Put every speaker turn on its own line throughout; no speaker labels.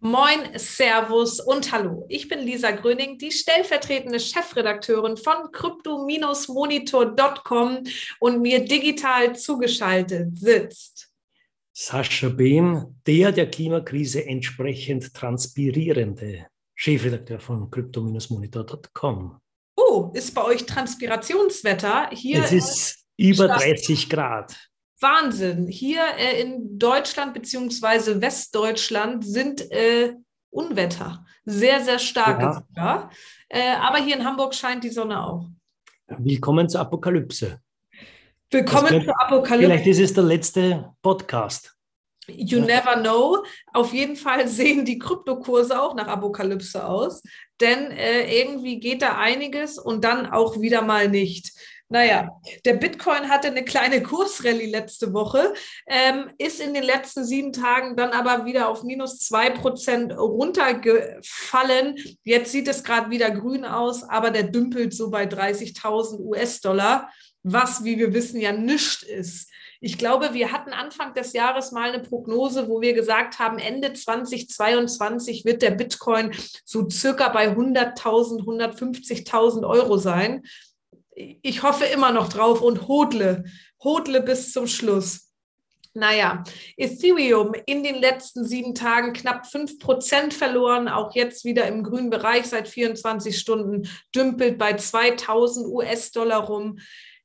Moin, Servus und Hallo. Ich bin Lisa Gröning, die stellvertretende Chefredakteurin von crypto-monitor.com und mir digital zugeschaltet sitzt
Sascha Behm, der der Klimakrise entsprechend transpirierende Chefredakteur von crypto-monitor.com.
Oh, ist bei euch Transpirationswetter?
Hier es ist über 30 Grad.
Wahnsinn. Hier äh, in Deutschland beziehungsweise Westdeutschland sind äh, Unwetter. Sehr, sehr starke ja. Äh, aber hier in Hamburg scheint die Sonne auch.
Willkommen zur Apokalypse.
Willkommen könnte, zur Apokalypse.
Vielleicht ist es der letzte Podcast.
You never know. Auf jeden Fall sehen die Kryptokurse auch nach Apokalypse aus, denn äh, irgendwie geht da einiges und dann auch wieder mal nicht. Naja, der Bitcoin hatte eine kleine Kursrallye letzte Woche, ähm, ist in den letzten sieben Tagen dann aber wieder auf minus zwei Prozent runtergefallen. Jetzt sieht es gerade wieder grün aus, aber der dümpelt so bei 30.000 US-Dollar, was, wie wir wissen, ja nichts ist. Ich glaube, wir hatten Anfang des Jahres mal eine Prognose, wo wir gesagt haben, Ende 2022 wird der Bitcoin so circa bei 100.000, 150.000 Euro sein ich hoffe immer noch drauf und hodle, hodle bis zum Schluss. Naja, Ethereum in den letzten sieben Tagen knapp 5% verloren, auch jetzt wieder im grünen Bereich seit 24 Stunden, dümpelt bei 2000 US-Dollar rum.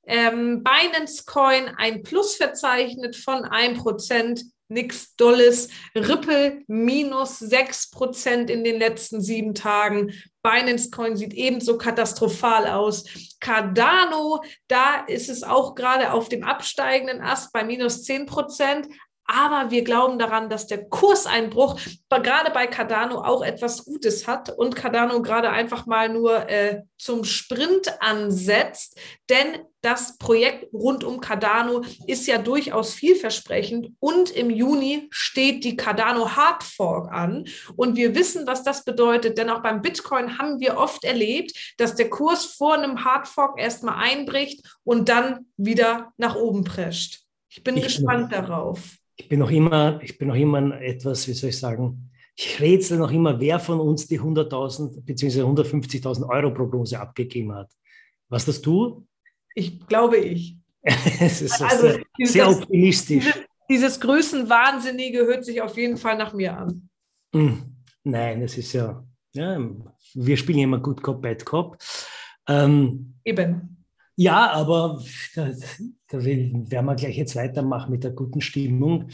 Ähm, Binance Coin ein Plus verzeichnet von 1%, nichts Dolles. Ripple minus 6% in den letzten sieben Tagen. Binance Coin sieht ebenso katastrophal aus. Cardano, da ist es auch gerade auf dem absteigenden Ast bei minus 10 Prozent. Aber wir glauben daran, dass der Kurseinbruch gerade bei Cardano auch etwas Gutes hat und Cardano gerade einfach mal nur äh, zum Sprint ansetzt. Denn das Projekt rund um Cardano ist ja durchaus vielversprechend und im Juni steht die Cardano Hard Fork an und wir wissen, was das bedeutet, denn auch beim Bitcoin haben wir oft erlebt, dass der Kurs vor einem Hard Fork erstmal einbricht und dann wieder nach oben prescht. Ich bin ich gespannt bin, darauf.
Ich bin noch immer, ich bin noch immer etwas, wie soll ich sagen, ich rätsel noch immer, wer von uns die 100.000 bzw. 150.000 Euro Prognose abgegeben hat. Was das du?
Ich glaube ich.
es ist also, sehr, dieses, sehr optimistisch.
Dieses, dieses Größenwahnsinnige hört sich auf jeden Fall nach mir an.
Hm. Nein, es ist ja, ja, wir spielen immer Good Cop, Bad Cop. Ähm,
Eben.
Ja, aber da, da werden wir gleich jetzt weitermachen mit der guten Stimmung.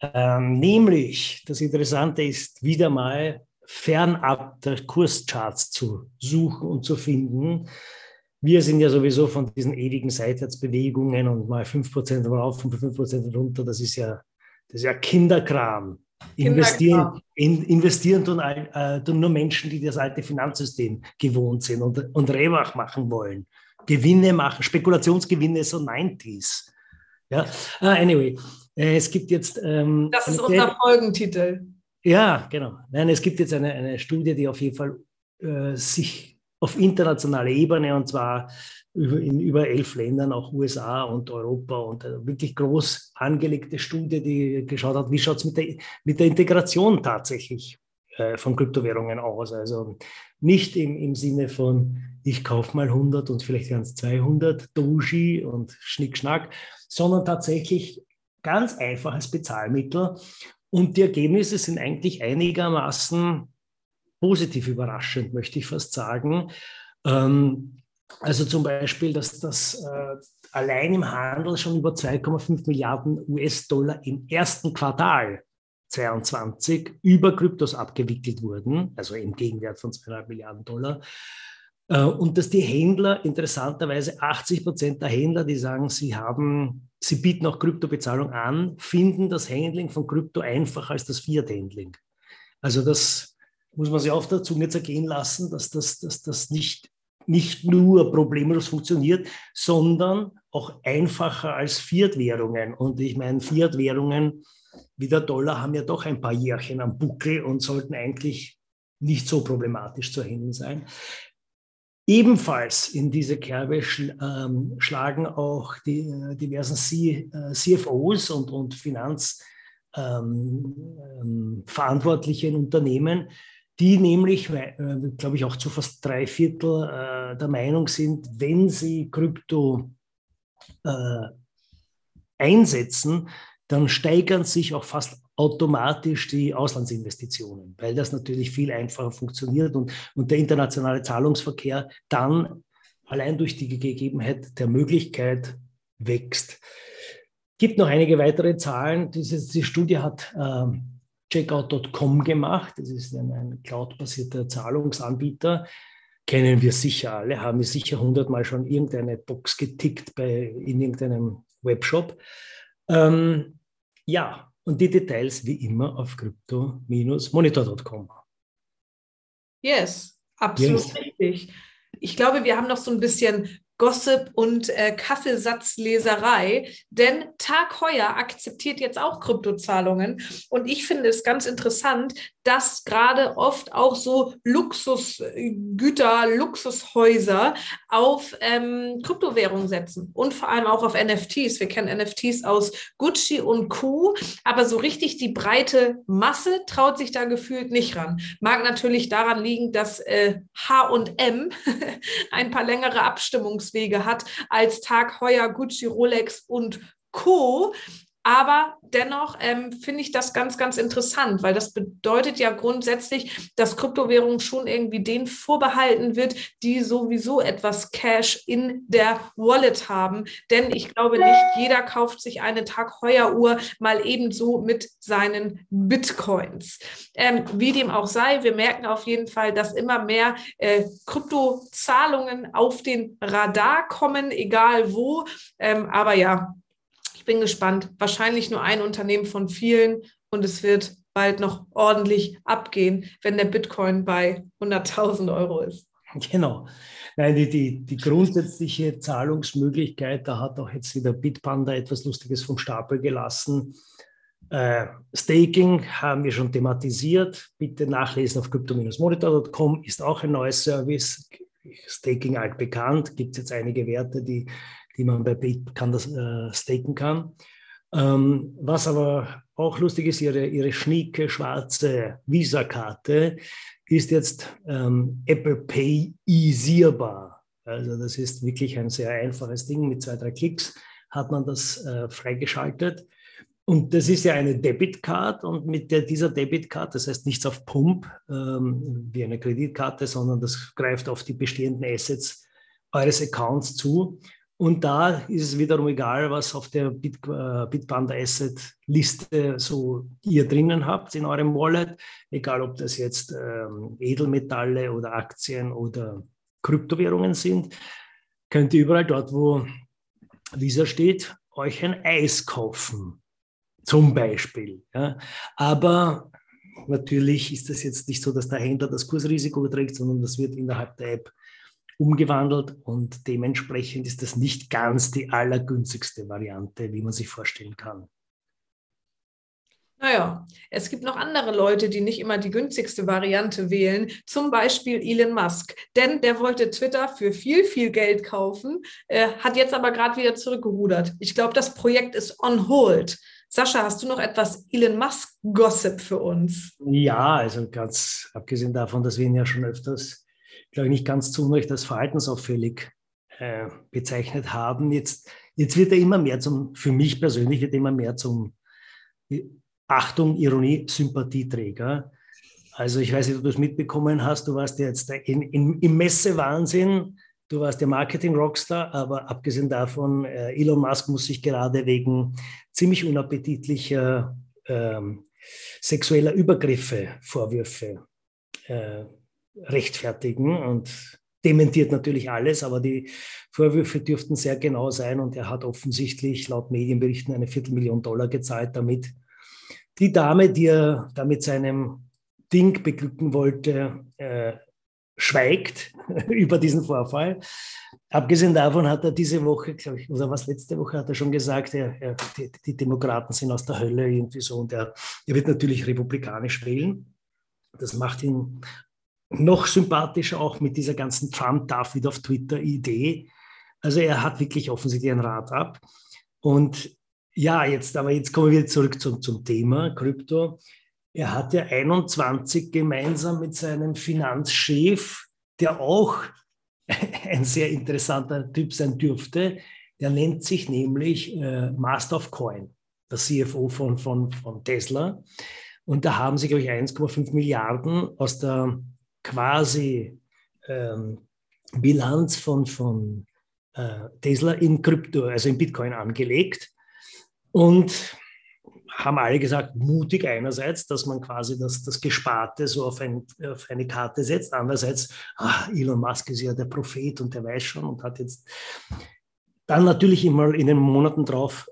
Ähm, nämlich, das Interessante ist, wieder mal fernab der Kurscharts zu suchen und zu finden. Wir sind ja sowieso von diesen ewigen Seitwärtsbewegungen und mal 5% rauf und 5% runter, das ist ja, das ist ja Kinderkram. Investieren, in, investieren tun, äh, tun, nur Menschen, die das alte Finanzsystem gewohnt sind und, und Rewach machen wollen. Gewinne machen, Spekulationsgewinne so 90s. Ja, uh, anyway, äh, es gibt jetzt. Ähm,
das ist unser Folgentitel.
Ja, genau. Nein, es gibt jetzt eine, eine Studie, die auf jeden Fall äh, sich auf internationaler Ebene und zwar über, in über elf Ländern, auch USA und Europa und eine wirklich groß angelegte Studie, die geschaut hat, wie schaut es mit der, mit der Integration tatsächlich äh, von Kryptowährungen aus. Also nicht im, im Sinne von, ich kaufe mal 100 und vielleicht es 200 Doji und Schnickschnack, sondern tatsächlich ganz einfach als Bezahlmittel. Und die Ergebnisse sind eigentlich einigermaßen positiv überraschend, möchte ich fast sagen. Ähm, also zum Beispiel, dass das äh, allein im Handel schon über 2,5 Milliarden US-Dollar im ersten Quartal 22 über Kryptos abgewickelt wurden, also im Gegenwert von 2,5 Milliarden Dollar. Äh, und dass die Händler, interessanterweise 80 Prozent der Händler, die sagen, sie haben, sie bieten auch Kryptobezahlung an, finden das Handling von Krypto einfacher als das Fiat-Handling. Also das muss man sich auf der Zunge zergehen lassen, dass das, dass das nicht, nicht nur problemlos funktioniert, sondern auch einfacher als Fiat-Währungen. Und ich meine, Fiat-Währungen wie der Dollar haben ja doch ein paar Jährchen am Buckel und sollten eigentlich nicht so problematisch zu handeln sein. Ebenfalls in diese Kerbe schl ähm, schlagen auch die äh, diversen C äh, CFOs und, und Finanzleute ähm, ähm, in Unternehmen, die nämlich, äh, glaube ich, auch zu fast drei Viertel äh, der Meinung sind, wenn sie Krypto äh, einsetzen, dann steigern sich auch fast automatisch die Auslandsinvestitionen, weil das natürlich viel einfacher funktioniert und, und der internationale Zahlungsverkehr dann allein durch die Gegebenheit der Möglichkeit wächst. Es gibt noch einige weitere Zahlen. Diese, die Studie hat ähm, Checkout.com gemacht. Das ist ein, ein cloud-basierter Zahlungsanbieter. Kennen wir sicher alle, haben wir sicher hundertmal schon irgendeine Box getickt bei, in irgendeinem Webshop. Ähm, ja, und die Details wie immer auf crypto-monitor.com.
Yes, absolut yes. richtig. Ich glaube, wir haben noch so ein bisschen Gossip und äh, Kaffeesatzleserei, denn Tag Heuer akzeptiert jetzt auch Kryptozahlungen und ich finde es ganz interessant, dass gerade oft auch so Luxusgüter, Luxushäuser auf ähm, Kryptowährungen setzen und vor allem auch auf NFTs. Wir kennen NFTs aus Gucci und Co., aber so richtig die breite Masse traut sich da gefühlt nicht ran. Mag natürlich daran liegen, dass äh, H&M ein paar längere Abstimmungswege hat als Tag Heuer, Gucci, Rolex und Co. Aber dennoch ähm, finde ich das ganz, ganz interessant, weil das bedeutet ja grundsätzlich, dass Kryptowährung schon irgendwie den vorbehalten wird, die sowieso etwas Cash in der Wallet haben. Denn ich glaube nicht, jeder kauft sich eine Tag-Heuer-Uhr mal ebenso mit seinen Bitcoins. Ähm, wie dem auch sei, wir merken auf jeden Fall, dass immer mehr äh, Kryptozahlungen auf den Radar kommen, egal wo. Ähm, aber ja, ich bin gespannt. Wahrscheinlich nur ein Unternehmen von vielen und es wird bald noch ordentlich abgehen, wenn der Bitcoin bei 100.000 Euro ist.
Genau. Nein, die, die, die grundsätzliche Zahlungsmöglichkeit, da hat auch jetzt wieder Bitpanda etwas Lustiges vom Stapel gelassen. Äh, Staking haben wir schon thematisiert. Bitte nachlesen auf crypto-monitor.com ist auch ein neues Service. Staking altbekannt. Gibt es jetzt einige Werte, die die man bei kann das äh, staken kann. Ähm, was aber auch lustig ist, ihre, ihre schnieke schwarze Visa-Karte ist jetzt ähm, Apple Pay easierbar. Also das ist wirklich ein sehr einfaches Ding. Mit zwei, drei Klicks hat man das äh, freigeschaltet. Und das ist ja eine Debitcard und mit der, dieser Debitcard, das heißt nichts auf Pump ähm, wie eine Kreditkarte, sondern das greift auf die bestehenden Assets eures Accounts zu. Und da ist es wiederum egal, was auf der Bit, äh, Bitpanda Asset Liste so ihr drinnen habt in eurem Wallet, egal ob das jetzt ähm, Edelmetalle oder Aktien oder Kryptowährungen sind, könnt ihr überall dort, wo Visa steht, euch ein Eis kaufen. Zum Beispiel. Ja. Aber natürlich ist das jetzt nicht so, dass der Händler das Kursrisiko überträgt, sondern das wird innerhalb der App umgewandelt und dementsprechend ist das nicht ganz die allergünstigste Variante, wie man sich vorstellen kann.
Naja, es gibt noch andere Leute, die nicht immer die günstigste Variante wählen, zum Beispiel Elon Musk. Denn der wollte Twitter für viel, viel Geld kaufen, äh, hat jetzt aber gerade wieder zurückgerudert. Ich glaube, das Projekt ist on hold. Sascha, hast du noch etwas Elon Musk-Gossip für uns?
Ja, also ganz abgesehen davon, dass wir ihn ja schon öfters glaube ich, nicht ganz zu Unrecht als verhaltensauffällig äh, bezeichnet haben. Jetzt, jetzt wird er immer mehr zum, für mich persönlich wird er immer mehr zum äh, Achtung, Ironie, Sympathieträger. Also ich weiß nicht, ob du es mitbekommen hast, du warst jetzt in, in, im Messewahnsinn, du warst der Marketing-Rockstar, aber abgesehen davon, äh, Elon Musk muss sich gerade wegen ziemlich unappetitlicher ähm, sexueller Übergriffe, Vorwürfe äh, rechtfertigen und dementiert natürlich alles, aber die Vorwürfe dürften sehr genau sein und er hat offensichtlich laut Medienberichten eine Viertelmillion Dollar gezahlt, damit die Dame, die er da mit seinem Ding beglücken wollte, äh, schweigt über diesen Vorfall. Abgesehen davon hat er diese Woche, glaube ich, oder was letzte Woche hat er schon gesagt, er, er, die, die, Demokraten sind aus der Hölle irgendwie so und er, er wird natürlich republikanisch wählen. Das macht ihn noch sympathischer auch mit dieser ganzen Trump darf auf Twitter Idee. Also er hat wirklich offensichtlich ein Rad ab. Und Ja, jetzt, aber jetzt kommen wir zurück zum, zum Thema Krypto. Er hat ja 21 gemeinsam mit seinem Finanzchef, der auch ein sehr interessanter Typ sein dürfte. Der nennt sich nämlich äh, Master of Coin, der CFO von, von, von Tesla. Und da haben sie, glaube ich, 1,5 Milliarden aus der quasi ähm, Bilanz von, von äh, Tesla in Krypto, also in Bitcoin angelegt. Und haben alle gesagt, mutig einerseits, dass man quasi das, das Gesparte so auf, ein, auf eine Karte setzt. Andererseits, ach, Elon Musk ist ja der Prophet und der weiß schon und hat jetzt dann natürlich immer in den Monaten drauf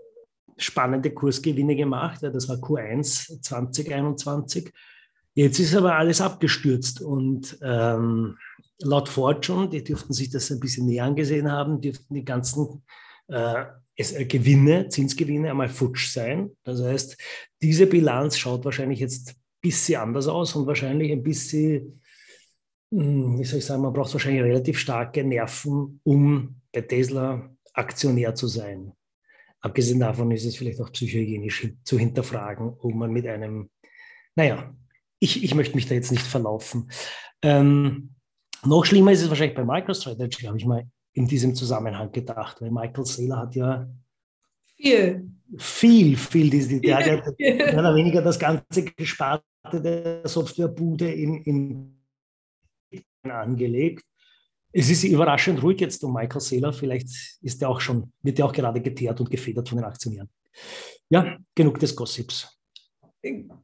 spannende Kursgewinne gemacht. Das war Q1 2021. Jetzt ist aber alles abgestürzt und ähm, laut Fortune, die dürften sich das ein bisschen näher angesehen haben, dürften die ganzen äh, äh, Gewinne, Zinsgewinne einmal futsch sein. Das heißt, diese Bilanz schaut wahrscheinlich jetzt ein bisschen anders aus und wahrscheinlich ein bisschen, hm, wie soll ich sagen, man braucht wahrscheinlich relativ starke Nerven, um bei Tesla Aktionär zu sein. Abgesehen davon ist es vielleicht auch psychohygienisch zu hinterfragen, ob man mit einem, naja, ich, ich möchte mich da jetzt nicht verlaufen. Ähm, noch schlimmer ist es wahrscheinlich bei MicroStrategy, habe ich mal in diesem Zusammenhang gedacht, weil Michael Saylor hat ja viel, viel, viel, diese, der hat mehr oder weniger das ganze Gesparte der Softwarebude in, in angelegt. Es ist überraschend ruhig jetzt um Michael Saylor. Vielleicht ist er auch schon, wird er auch gerade geteert und gefedert von den Aktionären. Ja, genug des Gossips.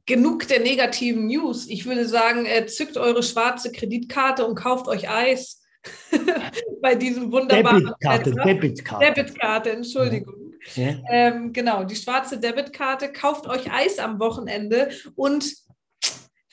Genug der negativen News. Ich würde sagen, zückt eure schwarze Kreditkarte und kauft euch Eis. bei diesem wunderbaren
Debitkarte, Debitkarte.
Debitkarte, Entschuldigung. Ja. Ähm, genau, die schwarze Debitkarte. Kauft euch Eis am Wochenende und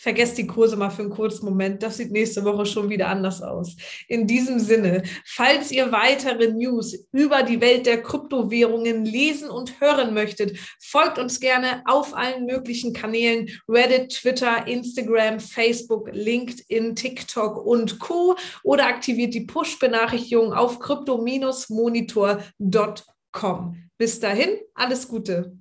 vergesst die Kurse mal für einen kurzen Moment. Das sieht nächste Woche schon wieder anders aus. In diesem Sinne, falls ihr weitere News über die Welt der Kryptowährungen lesen und hören möchtet, folgt uns gerne auf allen möglichen Kanälen Reddit, Twitter, Instagram, Facebook, LinkedIn, TikTok und Co. oder aktiviert die Push-Benachrichtigung auf crypto-monitor.com. Bis dahin, alles Gute.